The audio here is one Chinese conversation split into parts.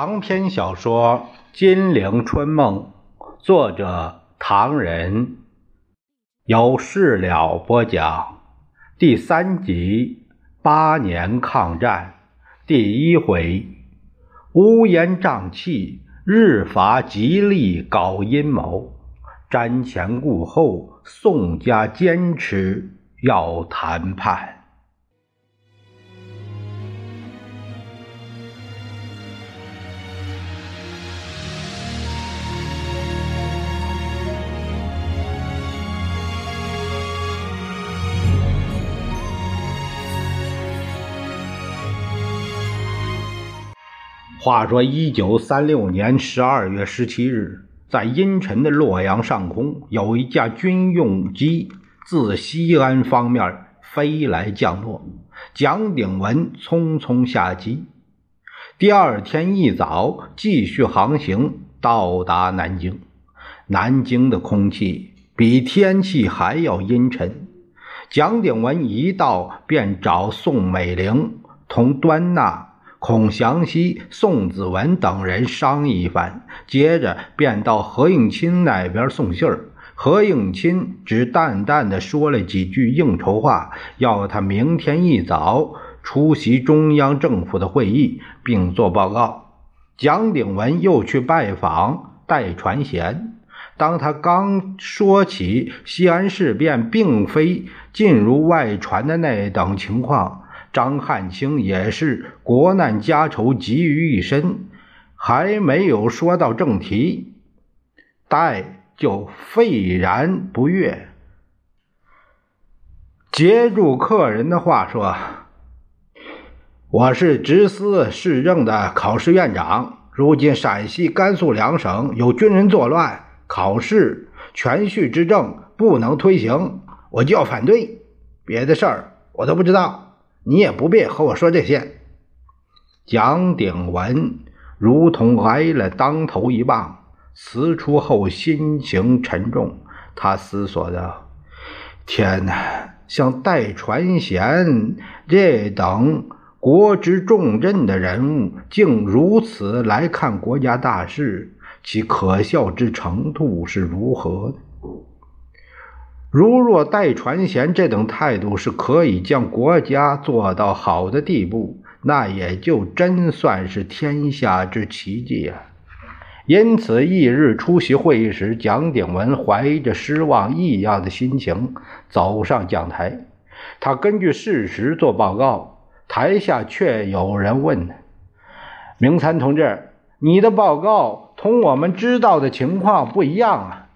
长篇小说《金陵春梦》，作者唐人，由事了播讲。第三集：八年抗战，第一回：乌烟瘴气，日伐极力搞阴谋，瞻前顾后，宋家坚持要谈判。话说，一九三六年十二月十七日，在阴沉的洛阳上空，有一架军用机自西安方面飞来降落。蒋鼎文匆匆下机，第二天一早继续航行，到达南京。南京的空气比天气还要阴沉。蒋鼎文一到，便找宋美龄同端纳。孔祥熙、宋子文等人商议一番，接着便到何应钦那边送信儿。何应钦只淡淡的说了几句应酬话，要他明天一早出席中央政府的会议，并做报告。蒋鼎文又去拜访戴传贤。当他刚说起西安事变并非尽如外传的那等情况，张汉卿也是国难家仇集于一身，还没有说到正题，戴就愤然不悦，接住客人的话说：“我是直司市政的考试院长，如今陕西、甘肃两省有军人作乱，考试全序之政不能推行，我就要反对。别的事儿我都不知道。”你也不必和我说这些。蒋鼎文如同挨了当头一棒，辞出后心情沉重。他思索道：“天哪，像戴传贤这等国之重镇的人物，竟如此来看国家大事，其可笑之程度是如何？”如若戴传贤这等态度是可以将国家做到好的地步，那也就真算是天下之奇迹啊！因此，翌日出席会议时，蒋鼎文怀着失望异样的心情走上讲台。他根据事实做报告，台下却有人问：“明参同志，你的报告同我们知道的情况不一样啊！”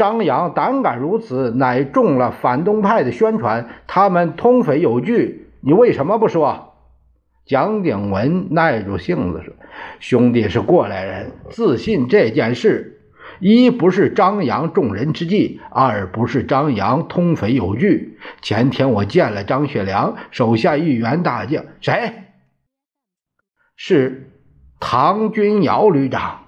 张扬胆敢如此，乃中了反动派的宣传。他们通匪有据，你为什么不说？蒋鼎文耐住性子说：“兄弟是过来人，自信这件事，一不是张扬众人之计，二不是张扬通匪有据。前天我见了张学良手下一员大将，谁？是唐君尧旅长。”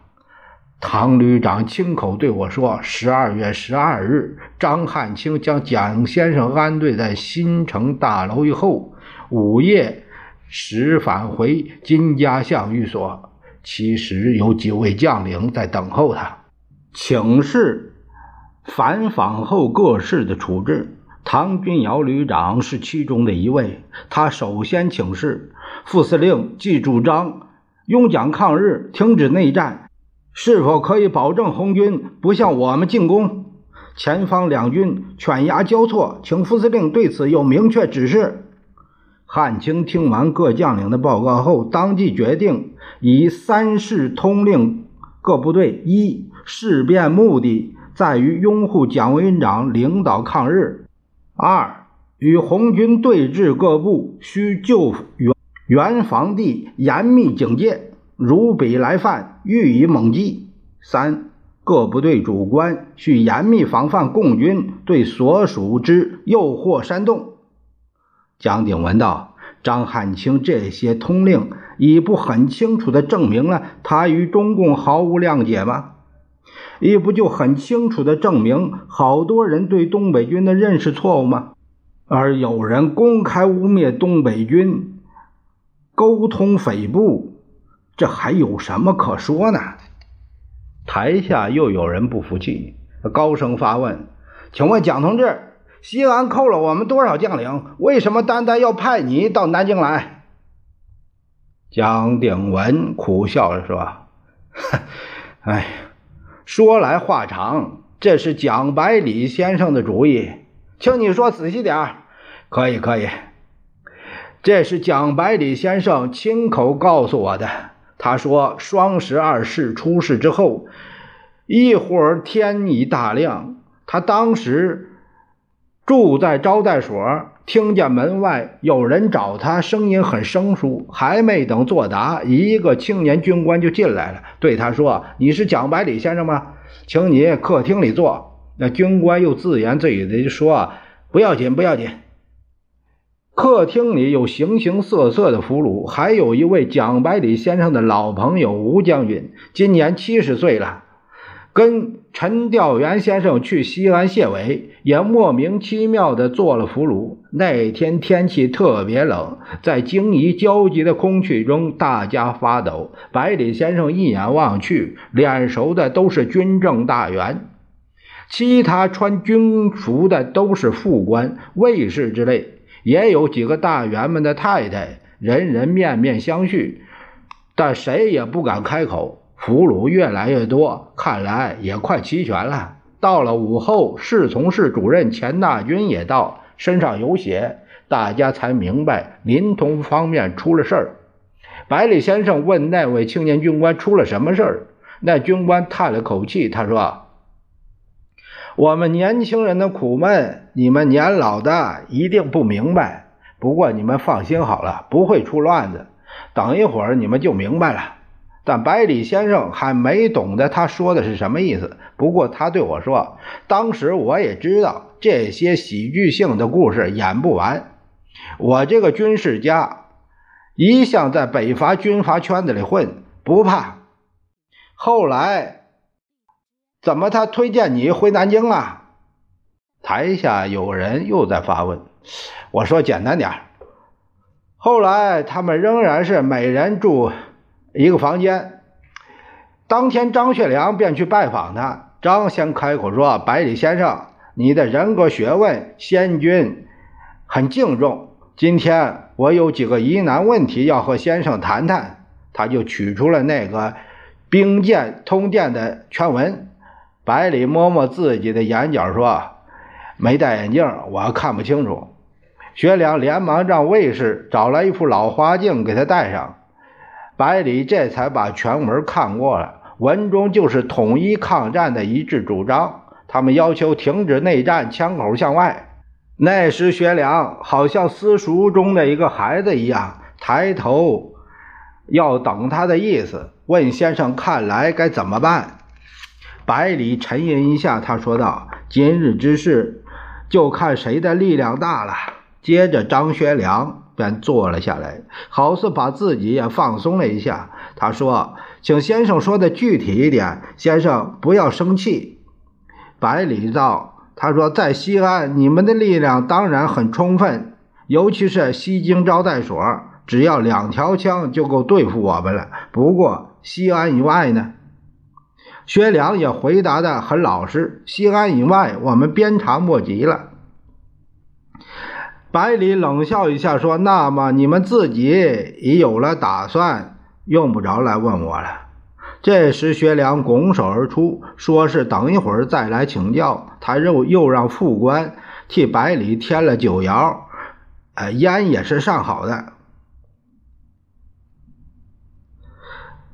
唐旅长亲口对我说：“十二月十二日，张汉卿将蒋先生安顿在新城大楼以后，午夜时返回金家巷寓所。其实有几位将领在等候他，请示反访后各市的处置。唐君尧旅长是其中的一位。他首先请示副司令，既主张拥蒋抗日，停止内战。”是否可以保证红军不向我们进攻？前方两军犬牙交错，请副司令对此有明确指示。汉卿听完各将领的报告后，当即决定以三事通令各部队：一、事变目的在于拥护蒋委员长领导抗日；二、与红军对峙各部需就原原防地严密警戒。如彼来犯，予以猛击。三各部队主官需严密防范共军对所属之诱惑煽动。蒋鼎文道：“张汉卿这些通令，已不很清楚地证明了他与中共毫无谅解吗？亦不就很清楚地证明好多人对东北军的认识错误吗？而有人公开污蔑东北军，沟通匪部。”这还有什么可说呢？台下又有人不服气，高声发问：“请问蒋同志，西安扣了我们多少将领？为什么单单要派你到南京来？”蒋鼎文苦笑着说：“哎，说来话长，这是蒋百里先生的主意，请你说仔细点可以，可以。这是蒋百里先生亲口告诉我的。他说，双十二事出事之后，一会儿天已大亮，他当时住在招待所。”听见门外有人找他，声音很生疏。还没等作答，一个青年军官就进来了，对他说：“你是蒋百里先生吗？请你客厅里坐。”那军官又自言自语的说：“不要紧，不要紧。”客厅里有形形色色的俘虏，还有一位蒋百里先生的老朋友吴将军，今年七十岁了。跟陈调元先生去西安谢伟，也莫名其妙的做了俘虏。那天天气特别冷，在惊疑焦急的空气中，大家发抖。百里先生一眼望去，脸熟的都是军政大员，其他穿军服的都是副官、卫士之类，也有几个大员们的太太，人人面面相觑，但谁也不敢开口。俘虏越来越多，看来也快齐全了。到了午后，侍从室主任钱大军也到，身上有血，大家才明白临潼方面出了事儿。百里先生问那位青年军官出了什么事儿，那军官叹了口气，他说：“我们年轻人的苦闷，你们年老的一定不明白。不过你们放心好了，不会出乱子。等一会儿你们就明白了。”但百里先生还没懂得他说的是什么意思。不过他对我说：“当时我也知道这些喜剧性的故事演不完。我这个军事家一向在北伐军阀圈子里混，不怕。后来怎么他推荐你回南京了？”台下有人又在发问。我说：“简单点后来他们仍然是每人住。一个房间，当天张学良便去拜访他。张先开口说：“百里先生，你的人格学问，先君很敬重。今天我有几个疑难问题要和先生谈谈。”他就取出了那个兵舰通电的全文。百里摸摸自己的眼角说：“没戴眼镜，我看不清楚。”学良连忙让卫士找来一副老花镜给他戴上。百里这才把全文看过了，文中就是统一抗战的一致主张。他们要求停止内战，枪口向外。那时学良好像私塾中的一个孩子一样，抬头要等他的意思，问先生看来该怎么办。百里沉吟一下，他说道：“今日之事，就看谁的力量大了。”接着，张学良。便坐了下来，好似把自己也放松了一下。他说：“请先生说的具体一点，先生不要生气。”百里道：“他说在西安，你们的力量当然很充分，尤其是西京招待所，只要两条枪就够对付我们了。不过西安以外呢？”薛良也回答的很老实：“西安以外，我们鞭长莫及了。”百里冷笑一下，说：“那么你们自己已有了打算，用不着来问我了。”这时，薛良拱手而出，说是等一会儿再来请教。他又又让副官替百里添了酒肴，呃，烟也是上好的。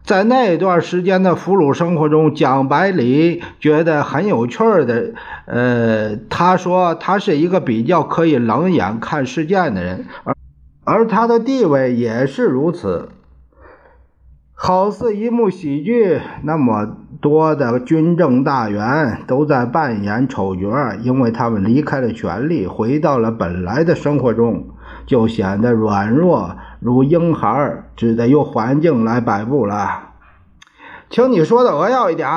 在那段时间的俘虏生活中，蒋百里觉得很有趣儿的。呃，他说他是一个比较可以冷眼看事件的人，而而他的地位也是如此，好似一幕喜剧。那么多的军政大员都在扮演丑角，因为他们离开了权力，回到了本来的生活中，就显得软弱。如婴孩只得由环境来摆布了，请你说的扼要一点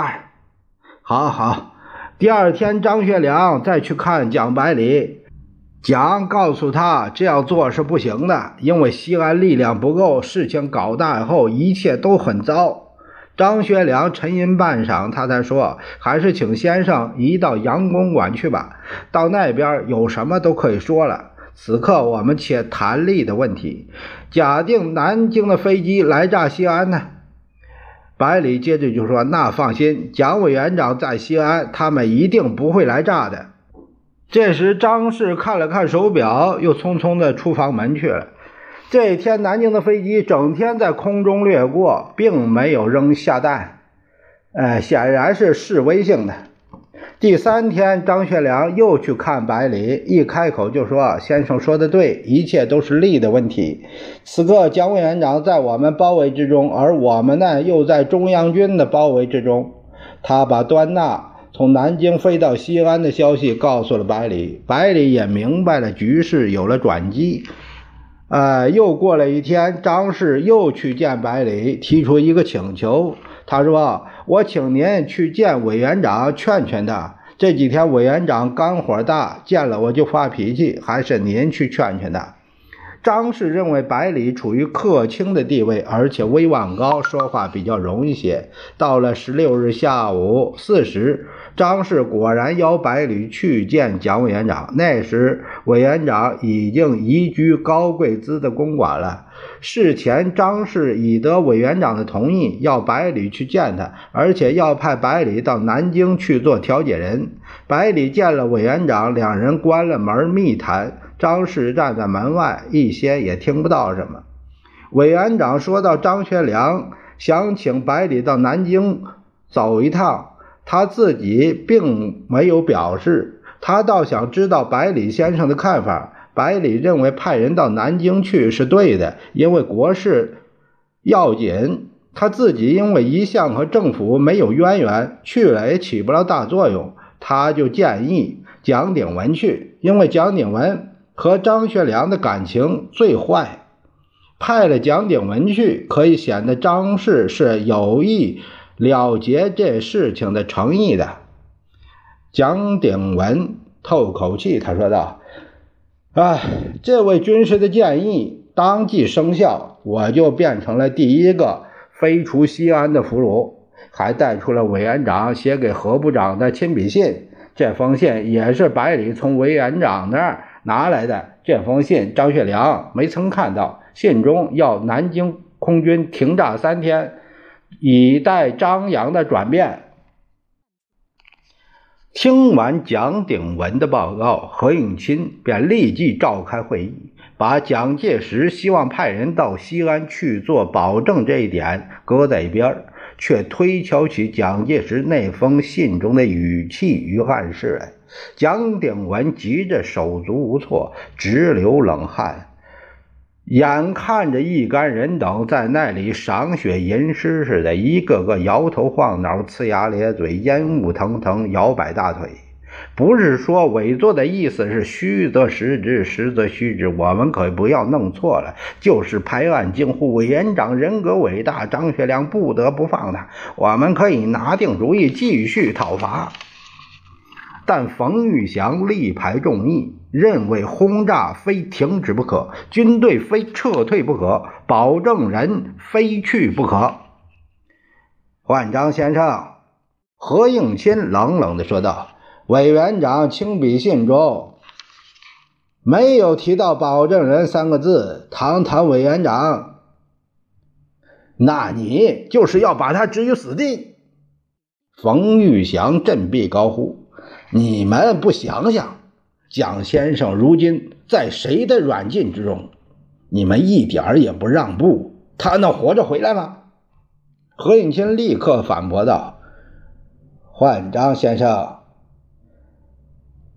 好好，第二天张学良再去看蒋百里，蒋告诉他这样做是不行的，因为西安力量不够，事情搞大以后一切都很糟。张学良沉吟半晌，他才说：“还是请先生移到杨公馆去吧，到那边有什么都可以说了。此刻我们且谈利的问题。假定南京的飞机来炸西安呢？”百里接着就说：“那放心，蒋委员长在西安，他们一定不会来炸的。”这时，张氏看了看手表，又匆匆的出房门去了。这一天，南京的飞机整天在空中掠过，并没有扔下弹，呃，显然是示威性的。第三天，张学良又去看百里，一开口就说：“先生说的对，一切都是利的问题。此刻，蒋委员长在我们包围之中，而我们呢，又在中央军的包围之中。”他把端纳。从南京飞到西安的消息告诉了百里，百里也明白了局势有了转机。呃，又过了一天，张氏又去见百里，提出一个请求。他说：“我请您去见委员长，劝劝他。这几天委员长肝火大，见了我就发脾气，还是您去劝劝他。”张氏认为百里处于客卿的地位，而且威望高，说话比较容易些。到了十六日下午四时。张氏果然邀百里去见蒋委员长。那时委员长已经移居高贵兹的公馆了。事前，张氏已得委员长的同意，要百里去见他，而且要派百里到南京去做调解人。百里见了委员长，两人关了门密谈。张氏站在门外，一些也听不到什么。委员长说到张学良想请百里到南京走一趟。他自己并没有表示，他倒想知道百里先生的看法。百里认为派人到南京去是对的，因为国事要紧。他自己因为一向和政府没有渊源，去了也起不了大作用。他就建议蒋鼎文去，因为蒋鼎文和张学良的感情最坏。派了蒋鼎文去，可以显得张氏是有意。了结这事情的诚意的，蒋鼎文透口气，他说道：“哎，这位军师的建议当即生效，我就变成了第一个飞出西安的俘虏，还带出了委员长写给何部长的亲笔信。这封信也是百里从委员长那儿拿来的。这封信张学良没曾看到，信中要南京空军停炸三天。”以待张扬的转变。听完蒋鼎文的报告，何应钦便立即召开会议，把蒋介石希望派人到西安去做保证这一点搁在一边，却推敲起蒋介石那封信中的语气与暗示来。蒋鼎文急着手足无措，直流冷汗。眼看着一干人等在那里赏雪吟诗似的，一个个摇头晃脑、呲牙咧嘴、烟雾腾腾、摇摆大腿。不是说委座的意思是虚则实之，实则虚之，我们可不要弄错了。就是拍案惊呼，委员长人格伟大，张学良不得不放他。我们可以拿定主意，继续讨伐。但冯玉祥力排众议，认为轰炸非停止不可，军队非撤退不可，保证人非去不可。焕章先生，何应钦冷冷地说道：“委员长亲笔信中没有提到保证人三个字。堂堂委员长，那你就是要把他置于死地？”冯玉祥振臂高呼。你们不想想，蒋先生如今在谁的软禁之中？你们一点也不让步，他能活着回来吗？何应钦立刻反驳道：“焕章先生，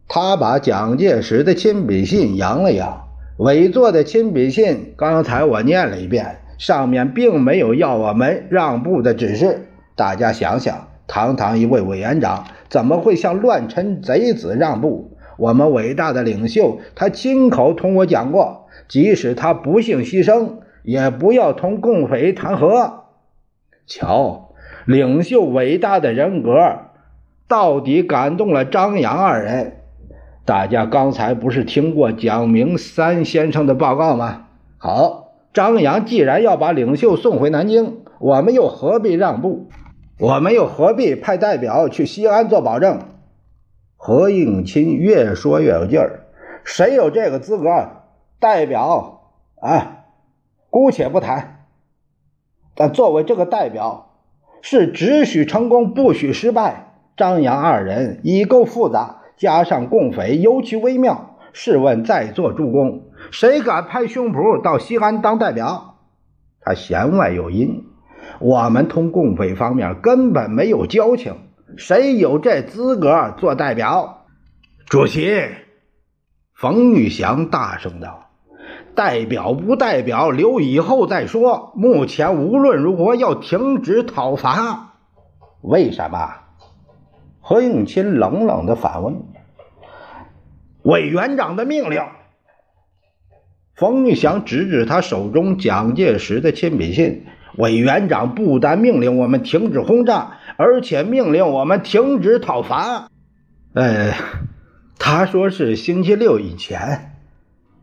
他把蒋介石的亲笔信扬了扬，委座的亲笔信，刚才我念了一遍，上面并没有要我们让步的指示。大家想想，堂堂一位委员长。”怎么会向乱臣贼子让步？我们伟大的领袖，他亲口同我讲过，即使他不幸牺牲，也不要同共匪谈和。瞧，领袖伟大的人格，到底感动了张杨二人。大家刚才不是听过蒋明三先生的报告吗？好，张扬既然要把领袖送回南京，我们又何必让步？我们又何必派代表去西安做保证？何应钦越说越有劲儿，谁有这个资格？代表啊，姑且不谈，但作为这个代表，是只许成功，不许失败。张扬二人已够复杂，加上共匪尤其微妙。试问在座诸公，谁敢拍胸脯到西安当代表？他弦外有音，我们同共匪方面根本没有交情，谁有这资格做代表？主席，冯玉祥大声道：“代表不代表，留以后再说。目前无论如何要停止讨伐。为什么？”何应钦冷冷的反问：“委员长的命令。”冯玉祥指指他手中蒋介石的亲笔信：“委员长不但命令我们停止轰炸，而且命令我们停止讨伐。”呃，他说是星期六以前。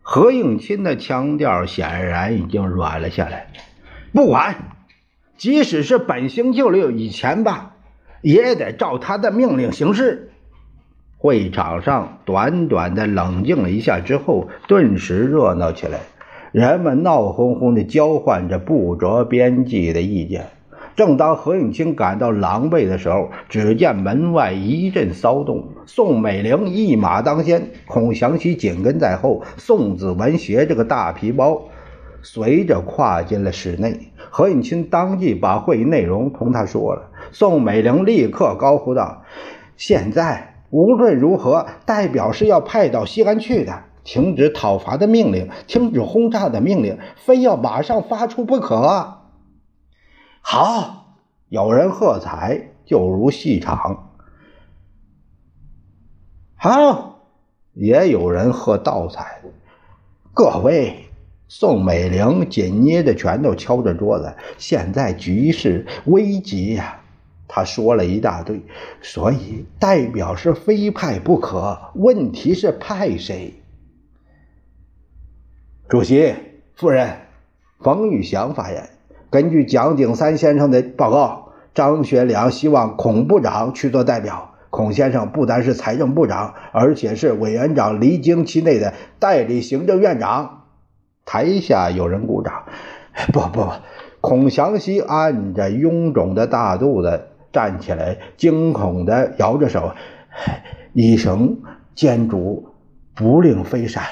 何应钦的腔调显然已经软了下来。不管，即使是本星期六以前吧。也得照他的命令行事。会场上短短的冷静了一下之后，顿时热闹起来，人们闹哄哄地交换着不着边际的意见。正当何应钦感到狼狈的时候，只见门外一阵骚动，宋美龄一马当先，孔祥熙紧跟在后，宋子文携着个大皮包，随着跨进了室内。何应钦当即把会议内容同他说了。宋美龄立刻高呼道：“现在无论如何，代表是要派到西安去的，停止讨伐的命令，停止轰炸的命令，非要马上发出不可。”好，有人喝彩，就如戏场；好，也有人喝倒彩。各位，宋美龄紧捏着拳头，敲着桌子：“现在局势危急呀！”他说了一大堆，所以代表是非派不可。问题是派谁？主席夫人，冯玉祥发言。根据蒋鼎三先生的报告，张学良希望孔部长去做代表。孔先生不单是财政部长，而且是委员长离京期内的代理行政院长。台下有人鼓掌。不不不，孔祥熙按着臃肿的大肚子。站起来，惊恐地摇着手：“医生监主不令飞闪，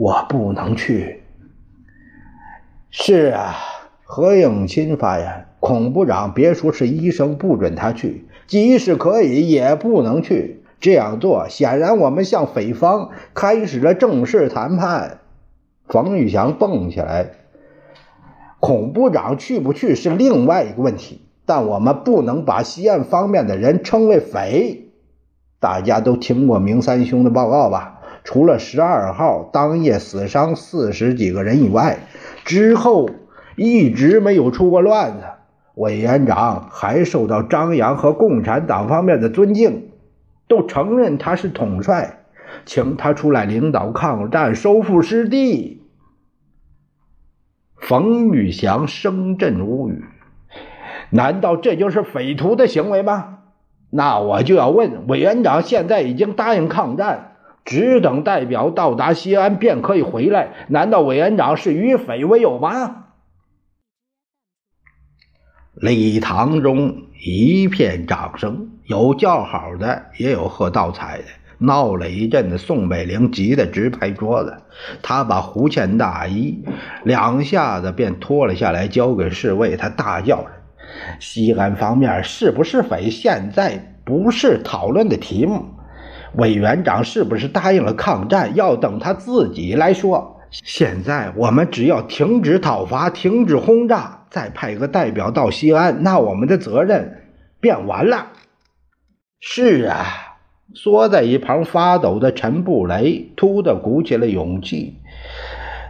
我不能去。”是啊，何应钦发言：“孔部长别说是医生不准他去，即使可以，也不能去。这样做显然我们向匪方开始了正式谈判。”冯玉祥蹦起来：“孔部长去不去是另外一个问题。”但我们不能把西安方面的人称为匪。大家都听过明三兄的报告吧？除了十二号当夜死伤四十几个人以外，之后一直没有出过乱子。委员长还受到张扬和共产党方面的尊敬，都承认他是统帅，请他出来领导抗战，收复失地。冯玉祥声震无语。难道这就是匪徒的行为吗？那我就要问委员长：现在已经答应抗战，只等代表到达西安便可以回来。难道委员长是与匪为友吗？礼堂中一片掌声，有叫好的，也有喝倒彩的。闹了一阵子，宋美龄急得直拍桌子。她把胡茜大衣两下子便脱了下来，交给侍卫。她大叫着。西安方面是不是匪，现在不是讨论的题目。委员长是不是答应了抗战，要等他自己来说。现在我们只要停止讨伐，停止轰炸，再派个代表到西安，那我们的责任便完了。是啊，缩在一旁发抖的陈布雷突的鼓起了勇气，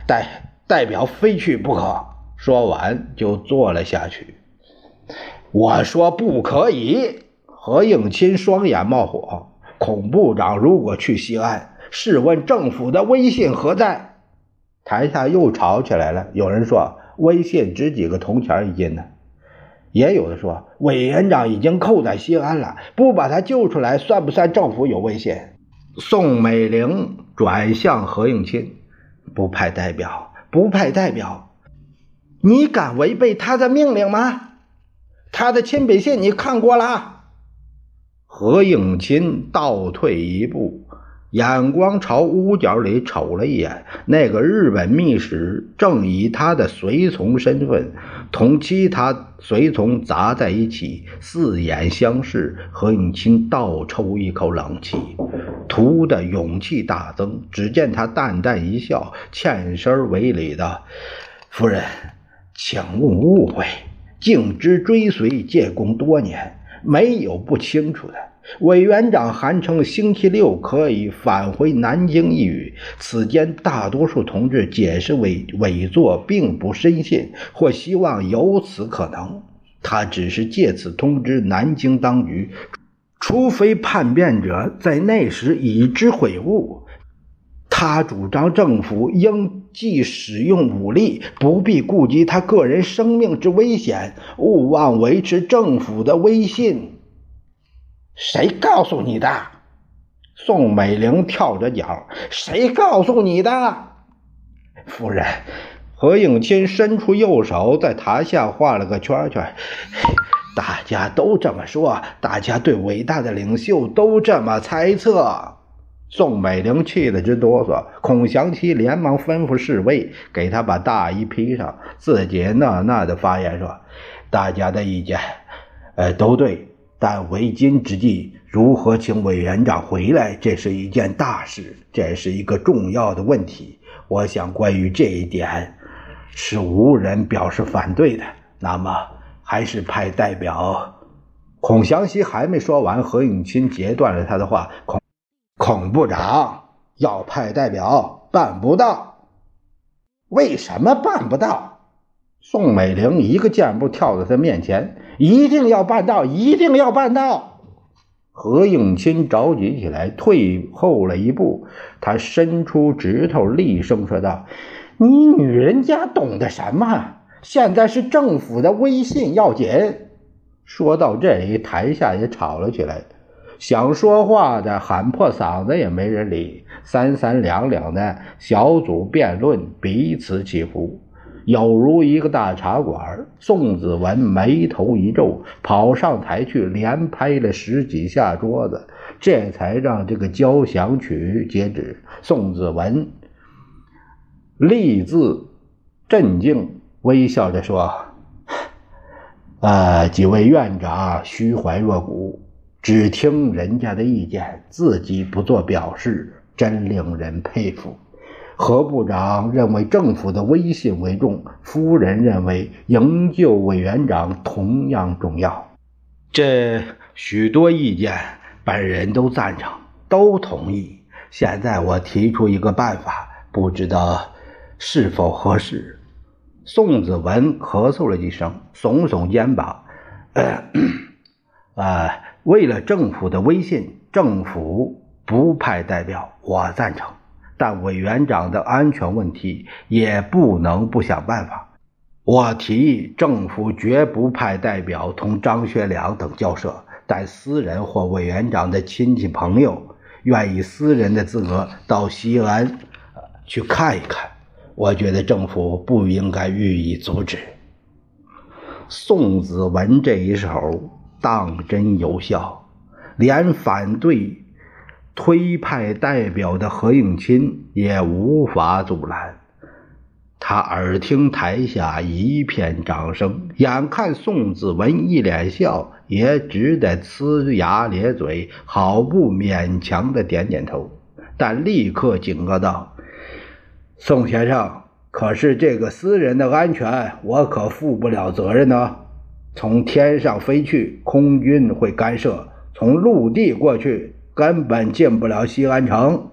代代表非去不可。说完就坐了下去。我说不可以！何应钦双眼冒火。孔部长如果去西安，试问政府的威信何在？台下又吵起来了。有人说威信值几个铜钱一斤呢？也有的说委员长已经扣在西安了，不把他救出来，算不算政府有威信？宋美龄转向何应钦，不派代表，不派代表，你敢违背他的命令吗？他的亲笔信你看过了？何应钦倒退一步，眼光朝屋角里瞅了一眼。那个日本密使正以他的随从身份同其他随从砸在一起，四眼相视。何应钦倒抽一口冷气，突的勇气大增。只见他淡淡一笑，欠身为礼的：“夫人，请勿误会。”径直追随借功多年，没有不清楚的。委员长韩称星期六可以返回南京一语，此间大多数同志解释为伪作，并不深信或希望有此可能。他只是借此通知南京当局，除非叛变者在那时已知悔悟。他主张政府应既使用武力，不必顾及他个人生命之危险，勿忘维持政府的威信。谁告诉你的？宋美龄跳着脚。谁告诉你的？夫人，何应钦伸出右手，在台下画了个圈圈。大家都这么说，大家对伟大的领袖都这么猜测。宋美龄气得直哆嗦，孔祥熙连忙吩咐侍卫给他把大衣披上，自己讷讷的发言说：“大家的意见，呃，都对，但为今之计，如何请委员长回来，这是一件大事，这是一个重要的问题。我想，关于这一点，是无人表示反对的。那么，还是派代表。”孔祥熙还没说完，何应钦截断了他的话。孔。孔部长要派代表，办不到。为什么办不到？宋美龄一个箭步跳到他面前，一定要办到，一定要办到。何应钦着急起来，退后了一步。他伸出指头，厉声说道：“你女人家懂得什么？现在是政府的威信要紧。”说到这里，台下也吵了起来。想说话的喊破嗓子也没人理，三三两两的小组辩论，彼此起伏，有如一个大茶馆。宋子文眉头一皱，跑上台去，连拍了十几下桌子，这才让这个交响曲截止。宋子文立字镇静，微笑着说：“啊，几位院长虚怀若谷。”只听人家的意见，自己不做表示，真令人佩服。何部长认为政府的威信为重，夫人认为营救委员长同样重要。这许多意见，本人都赞成，都同意。现在我提出一个办法，不知道是否合适。宋子文咳嗽了几声，耸耸肩膀，啊。为了政府的威信，政府不派代表，我赞成。但委员长的安全问题也不能不想办法。我提议政府绝不派代表同张学良等交涉，但私人或委员长的亲戚朋友愿以私人的资格到西安去看一看，我觉得政府不应该予以阻止。宋子文这一手。当真有效，连反对推派代表的何应钦也无法阻拦。他耳听台下一片掌声，眼看宋子文一脸笑，也只得呲牙咧嘴，好不勉强的点点头，但立刻警告道：“宋先生，可是这个私人的安全，我可负不了责任呢。”从天上飞去，空军会干涉；从陆地过去，根本进不了西安城。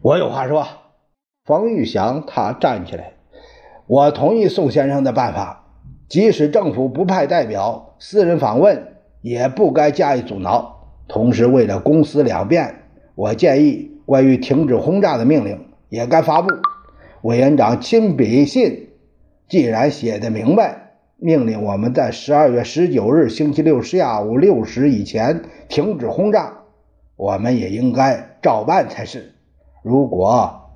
我有话说。冯玉祥他站起来，我同意宋先生的办法，即使政府不派代表，私人访问也不该加以阻挠。同时，为了公私两便，我建议关于停止轰炸的命令也该发布。委员长亲笔信，既然写的明白，命令我们在十二月十九日星期六下午六时以前停止轰炸，我们也应该照办才是。如果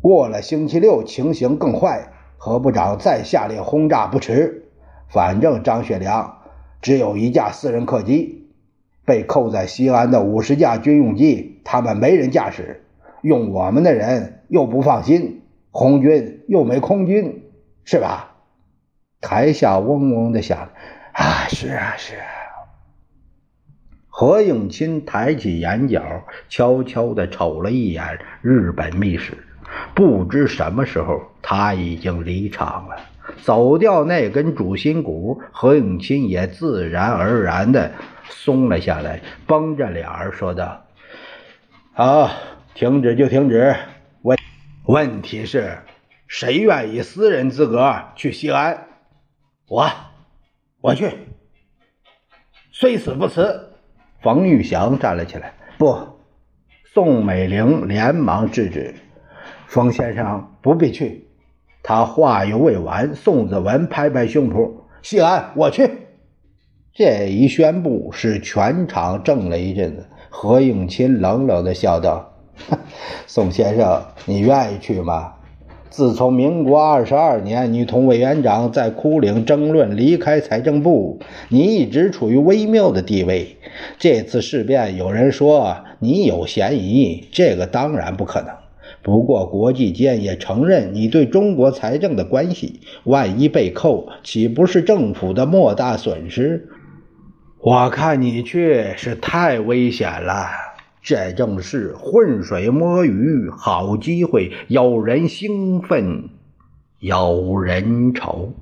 过了星期六情形更坏，何部长再下令轰炸不迟。反正张学良只有一架私人客机，被扣在西安的五十架军用机，他们没人驾驶，用我们的人又不放心。红军又没空军，是吧？台下嗡嗡的响。啊，是啊，是。啊。何应钦抬起眼角，悄悄地瞅了一眼日本密使。不知什么时候，他已经离场了。走掉那根主心骨，何应钦也自然而然地松了下来，绷着脸儿说道：“好，停止就停止。”问题是，谁愿意私人资格去西安？我，我去，虽死不辞。冯玉祥站了起来。不，宋美龄连忙制止。冯先生不必去。他话犹未完，宋子文拍拍胸脯：“西安，我去。”这一宣布使全场怔了一阵子。何应钦冷冷地笑道。宋先生，你愿意去吗？自从民国二十二年，你同委员长在枯岭争论离开财政部，你一直处于微妙的地位。这次事变，有人说你有嫌疑，这个当然不可能。不过国际间也承认你对中国财政的关系，万一被扣，岂不是政府的莫大损失？我看你去是太危险了。这正是浑水摸鱼好机会，有人兴奋，有人愁。